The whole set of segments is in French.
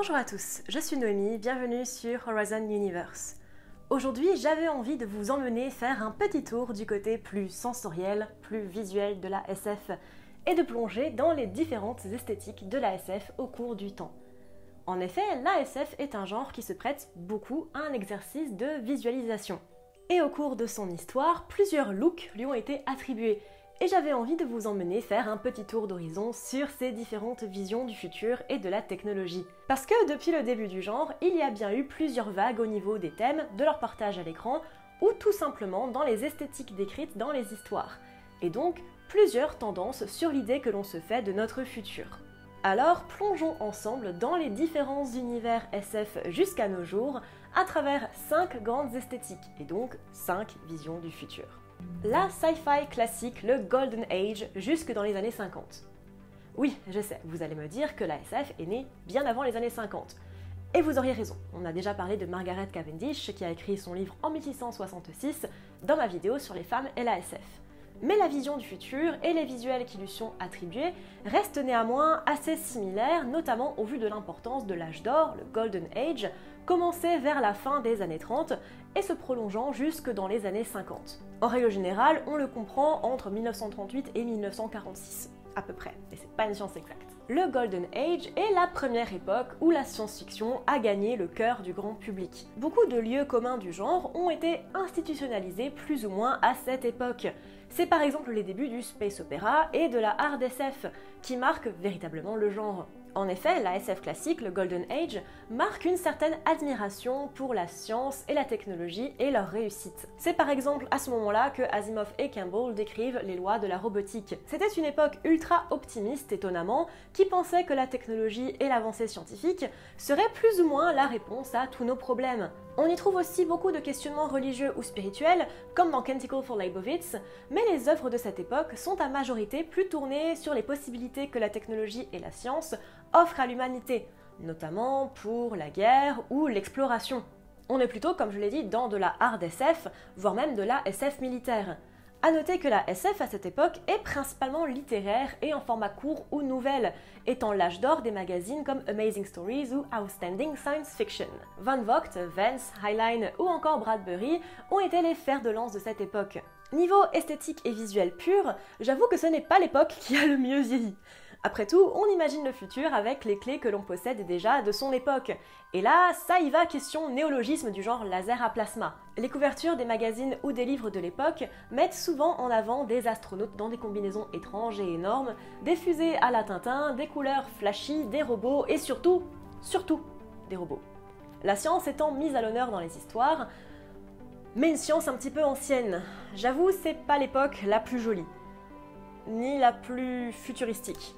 Bonjour à tous, je suis Noémie, bienvenue sur Horizon Universe. Aujourd'hui, j'avais envie de vous emmener faire un petit tour du côté plus sensoriel, plus visuel de la SF et de plonger dans les différentes esthétiques de la SF au cours du temps. En effet, la SF est un genre qui se prête beaucoup à un exercice de visualisation. Et au cours de son histoire, plusieurs looks lui ont été attribués, et j'avais envie de vous emmener faire un petit tour d'horizon sur ces différentes visions du futur et de la technologie. Parce que depuis le début du genre, il y a bien eu plusieurs vagues au niveau des thèmes, de leur partage à l'écran, ou tout simplement dans les esthétiques décrites dans les histoires. Et donc, plusieurs tendances sur l'idée que l'on se fait de notre futur. Alors, plongeons ensemble dans les différents univers SF jusqu'à nos jours, à travers 5 grandes esthétiques, et donc 5 visions du futur la sci-fi classique, le Golden Age, jusque dans les années 50. Oui, je sais, vous allez me dire que la SF est née bien avant les années 50. Et vous auriez raison, on a déjà parlé de Margaret Cavendish qui a écrit son livre en 1666 dans ma vidéo sur les femmes et la SF. Mais la vision du futur et les visuels qui lui sont attribués restent néanmoins assez similaires, notamment au vu de l'importance de l'âge d'or, le Golden Age, commencé vers la fin des années 30 et se prolongeant jusque dans les années 50. En règle générale, on le comprend entre 1938 et 1946, à peu près, et c'est pas une science exacte. Le Golden Age est la première époque où la science-fiction a gagné le cœur du grand public. Beaucoup de lieux communs du genre ont été institutionnalisés plus ou moins à cette époque. C'est par exemple les débuts du space opéra et de la hard SF, qui marquent véritablement le genre. En effet, la SF classique, le Golden Age, marque une certaine admiration pour la science et la technologie et leur réussite. C'est par exemple à ce moment-là que Asimov et Campbell décrivent les lois de la robotique. C'était une époque ultra optimiste, étonnamment, qui pensait que la technologie et l'avancée scientifique seraient plus ou moins la réponse à tous nos problèmes. On y trouve aussi beaucoup de questionnements religieux ou spirituels, comme dans Canticle for Leibovitz, mais les œuvres de cette époque sont à majorité plus tournées sur les possibilités que la technologie et la science offrent à l'humanité, notamment pour la guerre ou l'exploration. On est plutôt, comme je l'ai dit, dans de la hard SF, voire même de la SF militaire. A noter que la SF à cette époque est principalement littéraire et en format court ou nouvelle, étant l'âge d'or des magazines comme Amazing Stories ou Outstanding Science Fiction. Van Vogt, Vance, Highline ou encore Bradbury ont été les fers de lance de cette époque. Niveau esthétique et visuel pur, j'avoue que ce n'est pas l'époque qui a le mieux vieilli. Après tout, on imagine le futur avec les clés que l'on possède déjà de son époque. Et là, ça y va, question néologisme du genre laser à plasma. Les couvertures des magazines ou des livres de l'époque mettent souvent en avant des astronautes dans des combinaisons étranges et énormes, des fusées à la Tintin, des couleurs flashy, des robots et surtout, surtout, des robots. La science étant mise à l'honneur dans les histoires, mais une science un petit peu ancienne. J'avoue, c'est pas l'époque la plus jolie, ni la plus futuristique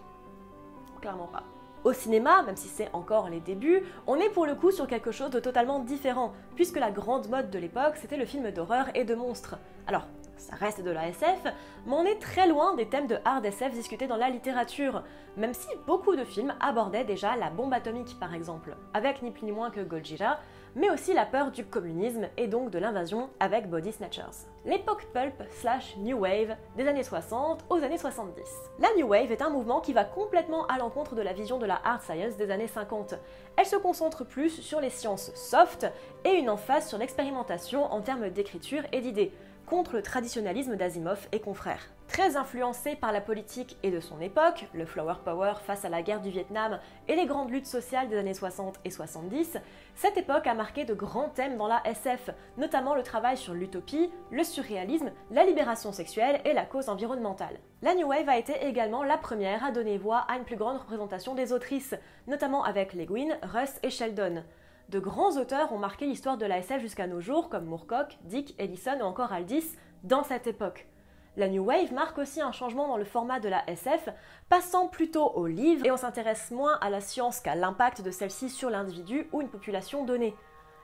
clairement pas. Au cinéma, même si c'est encore les débuts, on est pour le coup sur quelque chose de totalement différent, puisque la grande mode de l'époque, c'était le film d'horreur et de monstres. Alors, ça reste de la SF, mais on est très loin des thèmes de hard SF discutés dans la littérature, même si beaucoup de films abordaient déjà la bombe atomique par exemple, avec ni plus ni moins que Gojira, mais aussi la peur du communisme et donc de l'invasion avec Body Snatchers. L'époque pulp slash New Wave des années 60 aux années 70. La New Wave est un mouvement qui va complètement à l'encontre de la vision de la hard science des années 50. Elle se concentre plus sur les sciences soft et une emphase sur l'expérimentation en termes d'écriture et d'idées contre le traditionnalisme d'Asimov et confrères. Très influencé par la politique et de son époque, le Flower Power face à la guerre du Vietnam et les grandes luttes sociales des années 60 et 70, cette époque a marqué de grands thèmes dans la SF, notamment le travail sur l'utopie, le surréalisme, la libération sexuelle et la cause environnementale. La New Wave a été également la première à donner voix à une plus grande représentation des autrices, notamment avec Les Guin, Russ et Sheldon. De grands auteurs ont marqué l'histoire de la SF jusqu'à nos jours, comme Moorcock, Dick, Ellison ou encore Aldis, dans cette époque. La New Wave marque aussi un changement dans le format de la SF, passant plutôt au livre et on s'intéresse moins à la science qu'à l'impact de celle-ci sur l'individu ou une population donnée.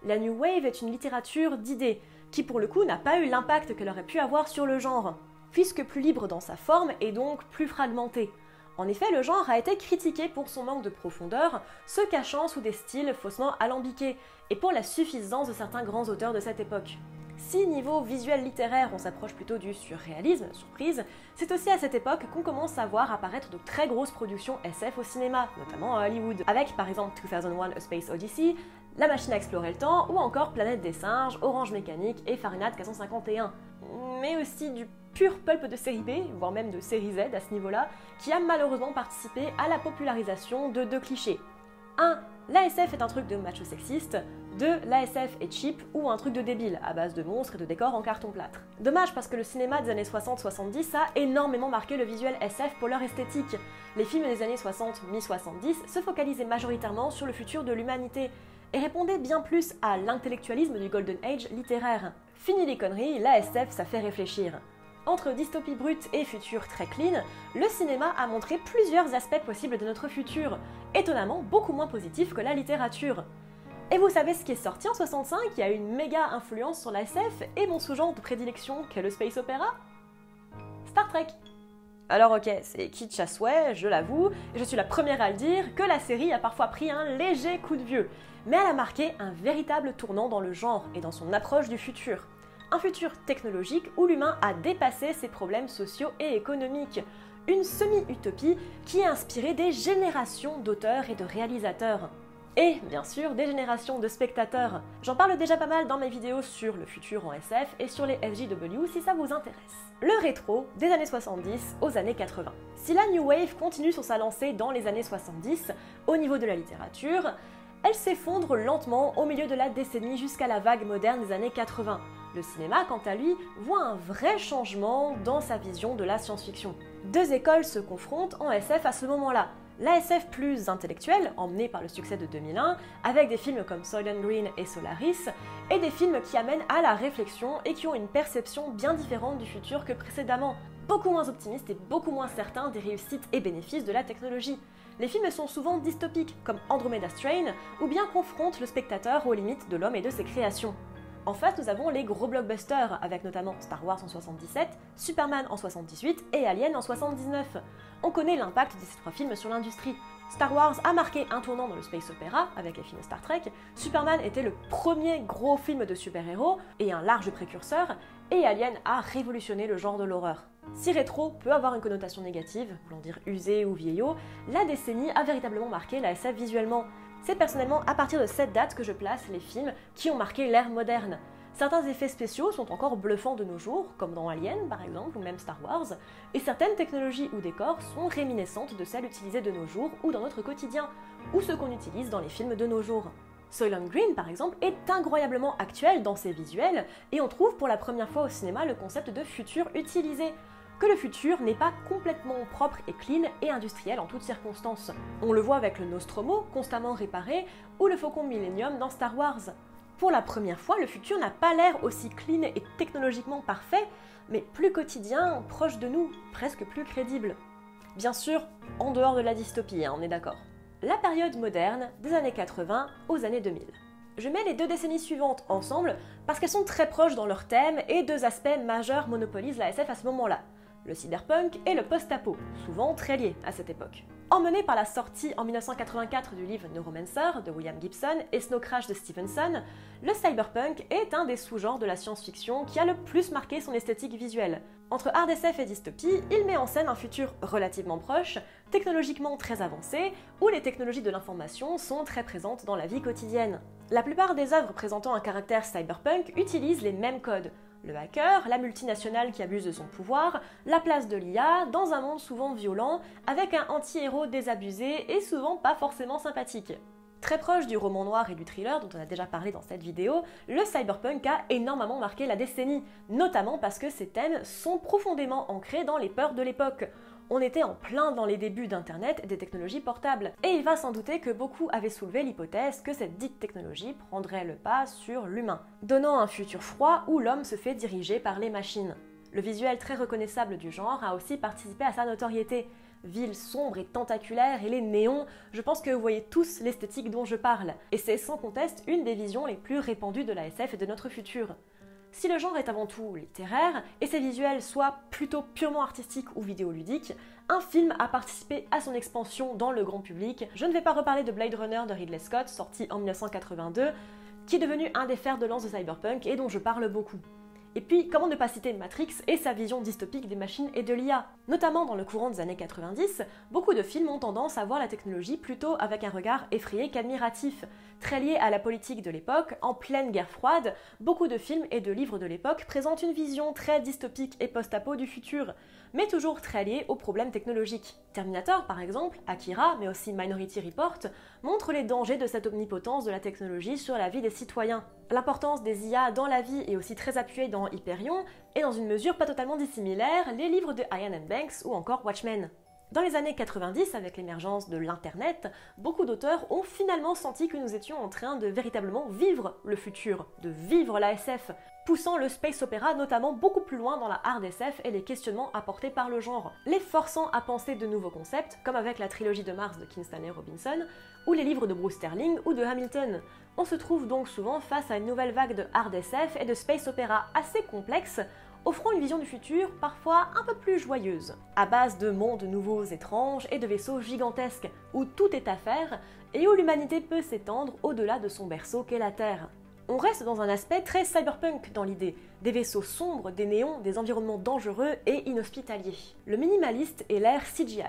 La New Wave est une littérature d'idées, qui pour le coup n'a pas eu l'impact qu'elle aurait pu avoir sur le genre, puisque plus libre dans sa forme et donc plus fragmentée. En effet, le genre a été critiqué pour son manque de profondeur, se cachant sous des styles faussement alambiqués, et pour la suffisance de certains grands auteurs de cette époque. Si niveau visuel littéraire on s'approche plutôt du surréalisme, surprise, c'est aussi à cette époque qu'on commence à voir apparaître de très grosses productions SF au cinéma, notamment à Hollywood, avec par exemple 2001 A Space Odyssey, La Machine à explorer le temps ou encore Planète des singes, Orange Mécanique et Fahrenheit 451. Mais aussi du pur pulp de série B, voire même de série Z à ce niveau-là, qui a malheureusement participé à la popularisation de deux clichés. 1. L'ASF est un truc de macho sexiste. 2. L'ASF est cheap ou un truc de débile, à base de monstres et de décors en carton plâtre. Dommage parce que le cinéma des années 60-70 a énormément marqué le visuel SF pour leur esthétique. Les films des années 60 mi-70 se focalisaient majoritairement sur le futur de l'humanité et répondaient bien plus à l'intellectualisme du Golden Age littéraire. Fini les conneries, l'ASF ça fait réfléchir. Entre dystopie brute et futur très clean, le cinéma a montré plusieurs aspects possibles de notre futur, étonnamment beaucoup moins positifs que la littérature. Et vous savez ce qui est sorti en 65 qui a une méga influence sur la SF et mon sous-genre de prédilection qu'est le space opera Star Trek. Alors ok, c'est kitsch à souhait, je l'avoue, et je suis la première à le dire, que la série a parfois pris un léger coup de vieux, mais elle a marqué un véritable tournant dans le genre et dans son approche du futur un futur technologique où l'humain a dépassé ses problèmes sociaux et économiques. Une semi-utopie qui a inspiré des générations d'auteurs et de réalisateurs. Et bien sûr des générations de spectateurs. J'en parle déjà pas mal dans mes vidéos sur le futur en SF et sur les FJW si ça vous intéresse. Le rétro des années 70 aux années 80. Si la New Wave continue sur sa lancée dans les années 70, au niveau de la littérature, elle s'effondre lentement au milieu de la décennie jusqu'à la vague moderne des années 80. Le cinéma, quant à lui, voit un vrai changement dans sa vision de la science-fiction. Deux écoles se confrontent en SF à ce moment-là. La SF plus intellectuelle, emmenée par le succès de 2001, avec des films comme Soylent Green et Solaris, et des films qui amènent à la réflexion et qui ont une perception bien différente du futur que précédemment, beaucoup moins optimiste et beaucoup moins certain des réussites et bénéfices de la technologie. Les films sont souvent dystopiques, comme Andromeda Strain, ou bien confrontent le spectateur aux limites de l'homme et de ses créations. En face, nous avons les gros blockbusters, avec notamment Star Wars en 77, Superman en 78 et Alien en 79. On connaît l'impact de ces trois films sur l'industrie. Star Wars a marqué un tournant dans le space opéra avec les films Star Trek, Superman était le premier gros film de super-héros et un large précurseur, et Alien a révolutionné le genre de l'horreur. Si rétro peut avoir une connotation négative, voulant dire usé ou vieillot, la décennie a véritablement marqué la SF visuellement. C'est personnellement à partir de cette date que je place les films qui ont marqué l'ère moderne. Certains effets spéciaux sont encore bluffants de nos jours, comme dans Alien par exemple, ou même Star Wars, et certaines technologies ou décors sont réminiscentes de celles utilisées de nos jours ou dans notre quotidien, ou ce qu'on utilise dans les films de nos jours. Soylent Green, par exemple, est incroyablement actuel dans ses visuels, et on trouve pour la première fois au cinéma le concept de futur utilisé que le futur n'est pas complètement propre et clean et industriel en toutes circonstances. On le voit avec le Nostromo, constamment réparé, ou le Faucon Millennium dans Star Wars. Pour la première fois, le futur n'a pas l'air aussi clean et technologiquement parfait, mais plus quotidien, proche de nous, presque plus crédible. Bien sûr, en dehors de la dystopie, hein, on est d'accord. La période moderne, des années 80 aux années 2000. Je mets les deux décennies suivantes ensemble parce qu'elles sont très proches dans leur thème et deux aspects majeurs monopolisent la SF à ce moment-là le cyberpunk et le post-apo, souvent très liés à cette époque. Emmené par la sortie en 1984 du livre Neuromancer de William Gibson et Snow Crash de Stevenson, le cyberpunk est un des sous-genres de la science-fiction qui a le plus marqué son esthétique visuelle. Entre hard SF et dystopie, il met en scène un futur relativement proche, technologiquement très avancé, où les technologies de l'information sont très présentes dans la vie quotidienne. La plupart des œuvres présentant un caractère cyberpunk utilisent les mêmes codes, le hacker, la multinationale qui abuse de son pouvoir, la place de l'IA, dans un monde souvent violent, avec un anti-héros désabusé et souvent pas forcément sympathique. Très proche du roman noir et du thriller dont on a déjà parlé dans cette vidéo, le cyberpunk a énormément marqué la décennie, notamment parce que ses thèmes sont profondément ancrés dans les peurs de l'époque on était en plein dans les débuts d'Internet et des technologies portables. Et il va sans douter que beaucoup avaient soulevé l'hypothèse que cette dite technologie prendrait le pas sur l'humain, donnant un futur froid où l'homme se fait diriger par les machines. Le visuel très reconnaissable du genre a aussi participé à sa notoriété. Ville sombre et tentaculaire et les néons, je pense que vous voyez tous l'esthétique dont je parle. Et c'est sans conteste une des visions les plus répandues de la SF et de notre futur. Si le genre est avant tout littéraire, et ses visuels soient plutôt purement artistiques ou vidéoludiques, un film a participé à son expansion dans le grand public. Je ne vais pas reparler de Blade Runner de Ridley Scott, sorti en 1982, qui est devenu un des fers de lance de cyberpunk et dont je parle beaucoup. Et puis, comment ne pas citer Matrix et sa vision dystopique des machines et de l'IA Notamment dans le courant des années 90, beaucoup de films ont tendance à voir la technologie plutôt avec un regard effrayé qu'admiratif. Très lié à la politique de l'époque, en pleine guerre froide, beaucoup de films et de livres de l'époque présentent une vision très dystopique et post-apo du futur, mais toujours très liée aux problèmes technologiques. Terminator, par exemple, Akira, mais aussi Minority Report, montrent les dangers de cette omnipotence de la technologie sur la vie des citoyens. L'importance des IA dans la vie est aussi très appuyée dans Hyperion, et dans une mesure pas totalement dissimilaire, les livres de Ian Banks ou encore Watchmen. Dans les années 90, avec l'émergence de l'Internet, beaucoup d'auteurs ont finalement senti que nous étions en train de véritablement vivre le futur, de vivre la SF, poussant le space opéra notamment beaucoup plus loin dans la hard SF et les questionnements apportés par le genre, les forçant à penser de nouveaux concepts, comme avec la trilogie de Mars de Kingston Robinson, ou les livres de Bruce Sterling ou de Hamilton. On se trouve donc souvent face à une nouvelle vague de hard SF et de space opéra assez complexe, offrant une vision du futur parfois un peu plus joyeuse, à base de mondes nouveaux étranges et de vaisseaux gigantesques, où tout est à faire et où l'humanité peut s'étendre au-delà de son berceau qu'est la Terre. On reste dans un aspect très cyberpunk dans l'idée, des vaisseaux sombres, des néons, des environnements dangereux et inhospitaliers. Le minimaliste est l'ère CGI,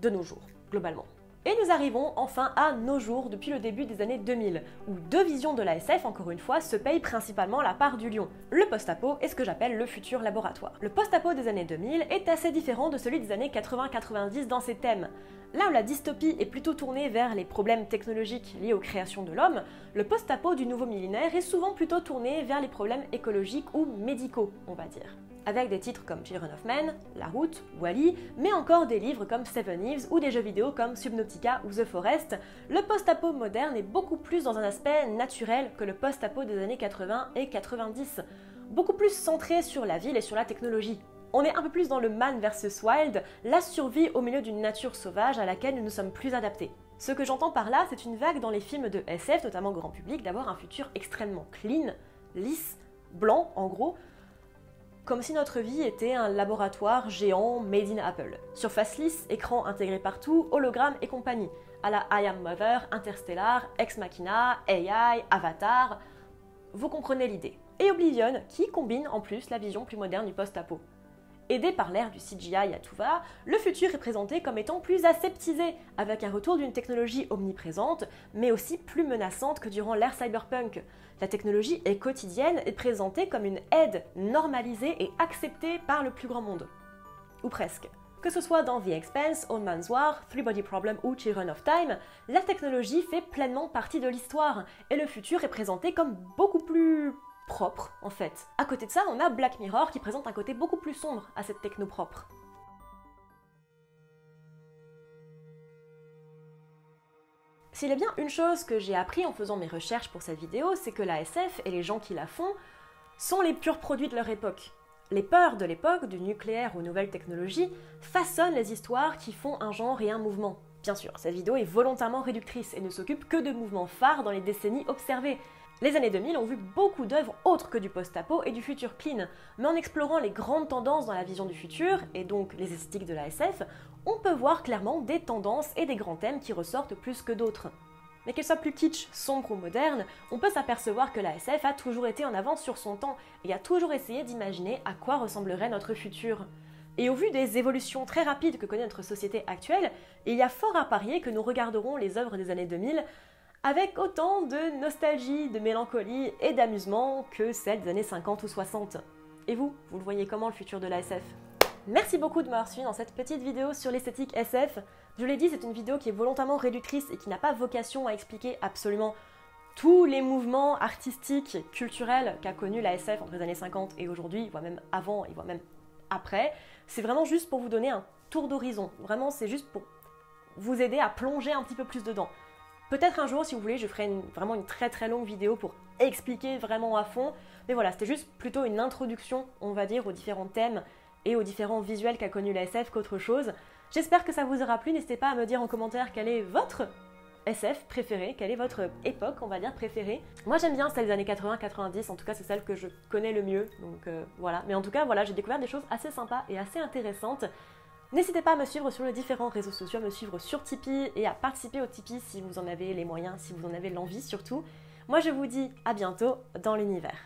de nos jours, globalement. Et nous arrivons enfin à nos jours depuis le début des années 2000, où deux visions de la SF, encore une fois, se payent principalement la part du lion. Le post-apo est ce que j'appelle le futur laboratoire. Le post-apo des années 2000 est assez différent de celui des années 80-90 dans ses thèmes. Là où la dystopie est plutôt tournée vers les problèmes technologiques liés aux créations de l'homme, le post-apo du nouveau millénaire est souvent plutôt tourné vers les problèmes écologiques ou médicaux, on va dire avec des titres comme Children of Men, La Route, Wally, mais encore des livres comme Seven Eves ou des jeux vidéo comme Subnautica ou The Forest, le post-apo moderne est beaucoup plus dans un aspect naturel que le post-apo des années 80 et 90, beaucoup plus centré sur la ville et sur la technologie. On est un peu plus dans le man versus wild, la survie au milieu d'une nature sauvage à laquelle nous nous sommes plus adaptés. Ce que j'entends par là, c'est une vague dans les films de SF, notamment grand public, d'avoir un futur extrêmement clean, lisse, blanc en gros, comme si notre vie était un laboratoire géant made in Apple. Surface lisse, écran intégré partout, hologramme et compagnie, à la I Am Mother, Interstellar, Ex Machina, AI, Avatar. Vous comprenez l'idée. Et Oblivion, qui combine en plus la vision plus moderne du post-apo. Aidé par l'ère du CGI à tout va, le futur est présenté comme étant plus aseptisé, avec un retour d'une technologie omniprésente, mais aussi plus menaçante que durant l'ère cyberpunk. La technologie est quotidienne et présentée comme une aide normalisée et acceptée par le plus grand monde. Ou presque. Que ce soit dans The Expanse, Old Man's War, Three Body Problem ou Children of Time, la technologie fait pleinement partie de l'histoire, et le futur est présenté comme beaucoup plus propre, en fait. À côté de ça, on a Black Mirror qui présente un côté beaucoup plus sombre à cette techno propre. S'il est bien une chose que j'ai appris en faisant mes recherches pour cette vidéo, c'est que la SF et les gens qui la font sont les purs produits de leur époque. Les peurs de l'époque, du nucléaire aux nouvelles technologies, façonnent les histoires qui font un genre et un mouvement. Bien sûr, cette vidéo est volontairement réductrice et ne s'occupe que de mouvements phares dans les décennies observées, les années 2000 ont vu beaucoup d'œuvres autres que du post-apo et du futur clean, mais en explorant les grandes tendances dans la vision du futur, et donc les esthétiques de la SF, on peut voir clairement des tendances et des grands thèmes qui ressortent plus que d'autres. Mais qu'elle soit plus kitsch, sombre ou moderne, on peut s'apercevoir que la SF a toujours été en avance sur son temps et a toujours essayé d'imaginer à quoi ressemblerait notre futur. Et au vu des évolutions très rapides que connaît notre société actuelle, il y a fort à parier que nous regarderons les œuvres des années 2000 avec autant de nostalgie, de mélancolie et d'amusement que celles des années 50 ou 60. Et vous, vous le voyez comment le futur de la SF Merci beaucoup de m'avoir suivi dans cette petite vidéo sur l'esthétique SF. Je l'ai dit, c'est une vidéo qui est volontairement réductrice et qui n'a pas vocation à expliquer absolument tous les mouvements artistiques, culturels qu'a connu la SF entre les années 50 et aujourd'hui, voire même avant et voire même après. C'est vraiment juste pour vous donner un tour d'horizon. Vraiment, c'est juste pour vous aider à plonger un petit peu plus dedans. Peut-être un jour, si vous voulez, je ferai vraiment une très très longue vidéo pour expliquer vraiment à fond. Mais voilà, c'était juste plutôt une introduction, on va dire, aux différents thèmes et aux différents visuels qu'a connu la SF qu'autre chose. J'espère que ça vous aura plu. N'hésitez pas à me dire en commentaire quel est votre SF préféré, quelle est votre époque, on va dire, préférée. Moi j'aime bien celle des années 80-90, en tout cas c'est celle que je connais le mieux, donc euh, voilà. Mais en tout cas, voilà, j'ai découvert des choses assez sympas et assez intéressantes. N'hésitez pas à me suivre sur les différents réseaux sociaux, à me suivre sur Tipeee et à participer au Tipeee si vous en avez les moyens, si vous en avez l'envie surtout. Moi je vous dis à bientôt dans l'univers.